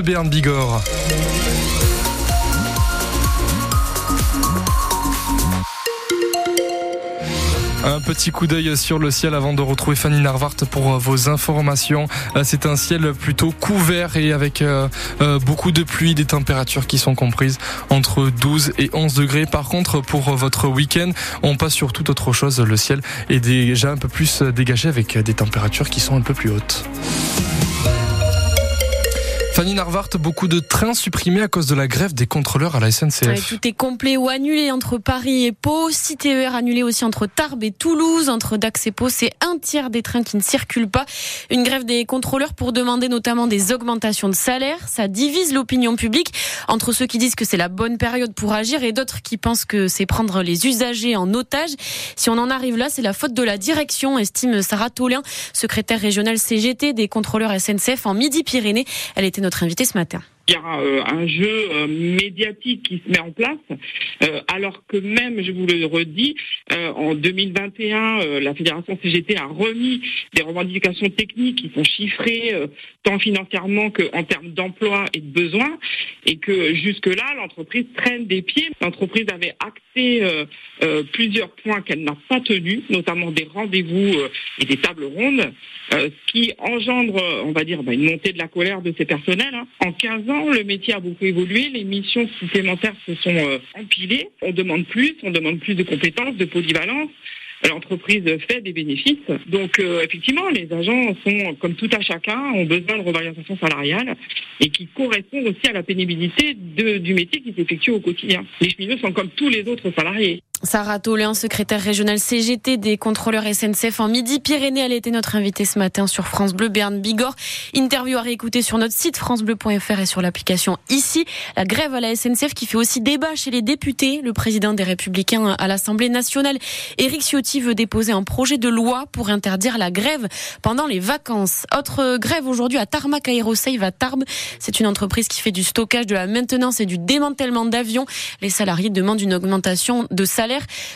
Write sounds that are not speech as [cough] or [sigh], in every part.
Berne Bigorre. Un petit coup d'œil sur le ciel avant de retrouver Fanny Narvart pour vos informations. Euh, c'est un ciel plutôt couvert et avec euh, euh, beaucoup de pluie, des températures qui sont comprises entre 12 et 11 degrés. Par contre, pour votre week-end, on passe sur toute autre chose. Le ciel est déjà un peu plus dégagé avec des températures qui sont un peu plus hautes. Fanny Narvart, beaucoup de trains supprimés à cause de la grève des contrôleurs à la SNCF. tout est complet ou annulé entre Paris et Pau. 6 TER annulés aussi entre Tarbes et Toulouse. Entre Dax et Pau, c'est un tiers des trains qui ne circulent pas. Une grève des contrôleurs pour demander notamment des augmentations de salaire. Ça divise l'opinion publique entre ceux qui disent que c'est la bonne période pour agir et d'autres qui pensent que c'est prendre les usagers en otage. Si on en arrive là, c'est la faute de la direction, estime Sarah Tolin, secrétaire régionale CGT des contrôleurs SNCF en Midi-Pyrénées. Elle était notre invité ce matin il y a euh, un jeu euh, médiatique qui se met en place, euh, alors que même, je vous le redis, en 2021, la fédération CGT a remis des revendications techniques qui sont chiffrées tant financièrement qu'en termes d'emploi et de besoins, et que jusque-là, l'entreprise traîne des pieds. L'entreprise avait acté plusieurs points qu'elle n'a pas tenus, notamment des rendez-vous et des tables rondes, ce qui engendre, on va dire, bah, une montée de la colère de ces personnels. Hein. En 15 ans, le métier a beaucoup évolué, les missions supplémentaires se sont euh, empilées. On demande plus, on demande plus de compétences, de polyvalence l'entreprise fait des bénéfices. Donc euh, effectivement, les agents sont, comme tout à chacun, ont besoin de revalorisation salariale et qui correspond aussi à la pénibilité du métier qui s'effectue au quotidien. Les cheminots sont comme tous les autres salariés. Sarah Toléan, secrétaire régionale CGT des contrôleurs SNCF en Midi-Pyrénées. Elle était notre invitée ce matin sur France Bleu Berne Bigorre. Interview à réécouter sur notre site francebleu.fr et sur l'application ici. La grève à la SNCF qui fait aussi débat chez les députés. Le président des Républicains à l'Assemblée nationale, Éric Ciotti, veut déposer un projet de loi pour interdire la grève pendant les vacances. Autre grève aujourd'hui à Tarmac Aerosave à Tarbes. C'est une entreprise qui fait du stockage, de la maintenance et du démantèlement d'avions. Les salariés demandent une augmentation de salaire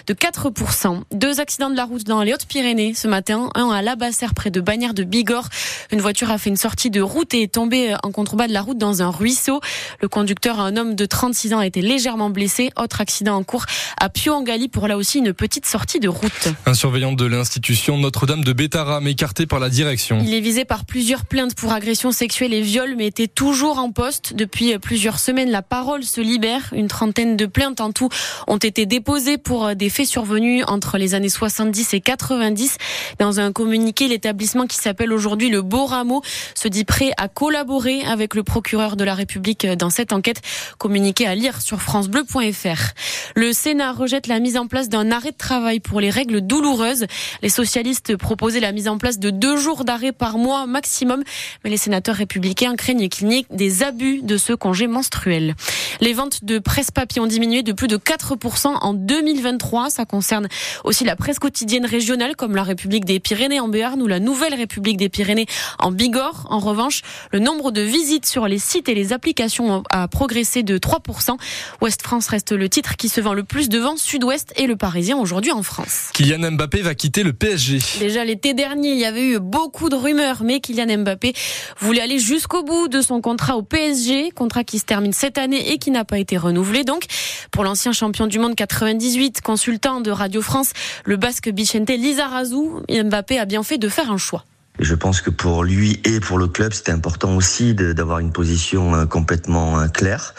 de 4%. Deux accidents de la route dans les Hautes-Pyrénées ce matin. Un à Labasser près de Bagnères de Bigorre. Une voiture a fait une sortie de route et est tombée en contrebas de la route dans un ruisseau. Le conducteur, un homme de 36 ans, a été légèrement blessé. Autre accident en cours à Pio-en-Gali pour là aussi une petite sortie de route. Un surveillant de l'institution Notre-Dame de Bétaram écarté par la direction. Il est visé par plusieurs plaintes pour agression sexuelle et viol mais était toujours en poste. Depuis plusieurs semaines, la parole se libère. Une trentaine de plaintes en tout ont été déposées pour euh, des faits survenus entre les années 70 et 90. Dans un communiqué, l'établissement qui s'appelle aujourd'hui le Beau Rameau se dit prêt à collaborer avec le procureur de la République dans cette enquête. Communiqué à lire sur francebleu.fr. Le Sénat rejette la mise en place d'un arrêt de travail pour les règles douloureuses. Les socialistes proposaient la mise en place de deux jours d'arrêt par mois maximum, mais les sénateurs républicains craignent qu'il n'y ait des abus de ce congé menstruel. Les ventes de presse-papier ont diminué de plus de 4% en 2020. 2023. Ça concerne aussi la presse quotidienne régionale comme la République des Pyrénées en Béarn ou la Nouvelle République des Pyrénées en Bigorre. En revanche, le nombre de visites sur les sites et les applications a progressé de 3%. Ouest France reste le titre qui se vend le plus devant Sud-Ouest et le Parisien aujourd'hui en France. Kylian Mbappé va quitter le PSG. Déjà l'été dernier, il y avait eu beaucoup de rumeurs, mais Kylian Mbappé voulait aller jusqu'au bout de son contrat au PSG, contrat qui se termine cette année et qui n'a pas été renouvelé. Donc, pour l'ancien champion du monde 98, consultant de Radio France, le basque Bichente Lizarazu, Mbappé a bien fait de faire un choix. Je pense que pour lui et pour le club, c'était important aussi d'avoir une position euh, complètement euh, claire.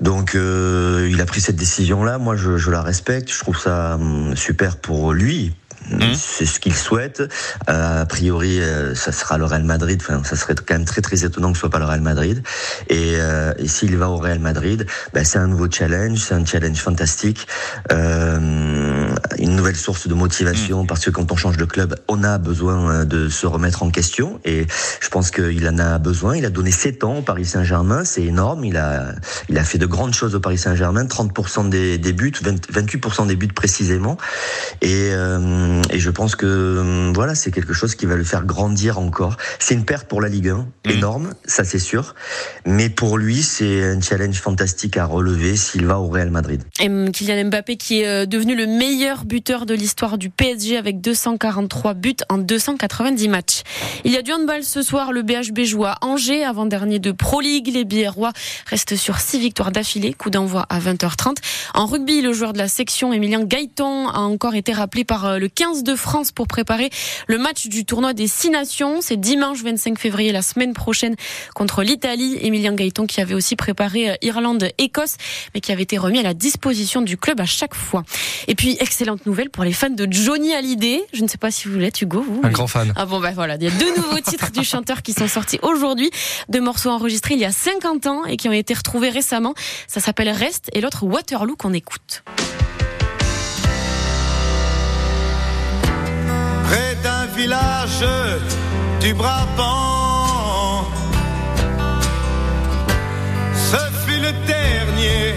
Donc, euh, il a pris cette décision-là. Moi, je, je, la respecte. Je trouve ça hum, super pour lui, Mmh. C'est ce qu'il souhaite. Euh, a priori, euh, ça sera le Real Madrid. Enfin, ça serait quand même très très étonnant que ce soit pas le Real Madrid. Et, euh, et s'il va au Real Madrid, ben, c'est un nouveau challenge, c'est un challenge fantastique, euh, une nouvelle source de motivation mmh. parce que quand on change de club, on a besoin euh, de se remettre en question. Et je pense qu'il en a besoin. Il a donné 7 ans au Paris Saint-Germain, c'est énorme. Il a il a fait de grandes choses au Paris Saint-Germain, 30% des, des buts, 20, 28% des buts précisément. Et euh, et je pense que voilà, c'est quelque chose qui va le faire grandir encore. C'est une perte pour la Ligue 1, mmh. énorme, ça c'est sûr. Mais pour lui, c'est un challenge fantastique à relever s'il va au Real Madrid. Et Kylian Mbappé qui est devenu le meilleur buteur de l'histoire du PSG avec 243 buts en 290 matchs. Il y a du handball ce soir. Le BHB joue à Angers, avant-dernier de Pro League. Les Biérois restent sur 6 victoires d'affilée. Coup d'envoi à 20h30. En rugby, le joueur de la section, Emilien Gaëtan, a encore été rappelé par euh, le 15 de France pour préparer le match du tournoi des 6 nations. C'est dimanche 25 février, la semaine prochaine, contre l'Italie. Emilien Gaëtan qui avait aussi préparé euh, Irlande-Écosse, mais qui avait été remis à la disposition du club à chaque fois. Et puis, excellente nouvelle pour les fans de Johnny Hallyday. Je ne sais pas si vous l'êtes, Hugo. Vous, Un grand fan. Ah bon, bah voilà. Il y a deux nouveaux [laughs] titres du chanteur qui sont sortis aujourd'hui. Deux morceaux enregistrés il y a 50 ans et qui ont été retrouvés récemment. Ça s'appelle Rest et l'autre Waterloo qu'on écoute. Village du Brabant, ce fut le dernier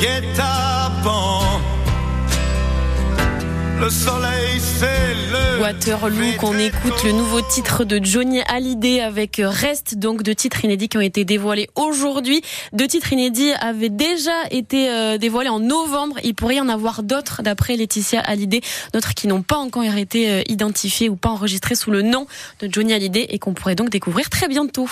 guet-apens le soleil, c'est le. Waterloo, qu'on écoute le nouveau titre de Johnny Hallyday avec Reste, donc deux titres inédits qui ont été dévoilés aujourd'hui. Deux titres inédits avaient déjà été euh, dévoilés en novembre. Il pourrait y en avoir d'autres d'après Laetitia Hallyday, d'autres qui n'ont pas encore été euh, identifiés ou pas enregistrés sous le nom de Johnny Hallyday et qu'on pourrait donc découvrir très bientôt.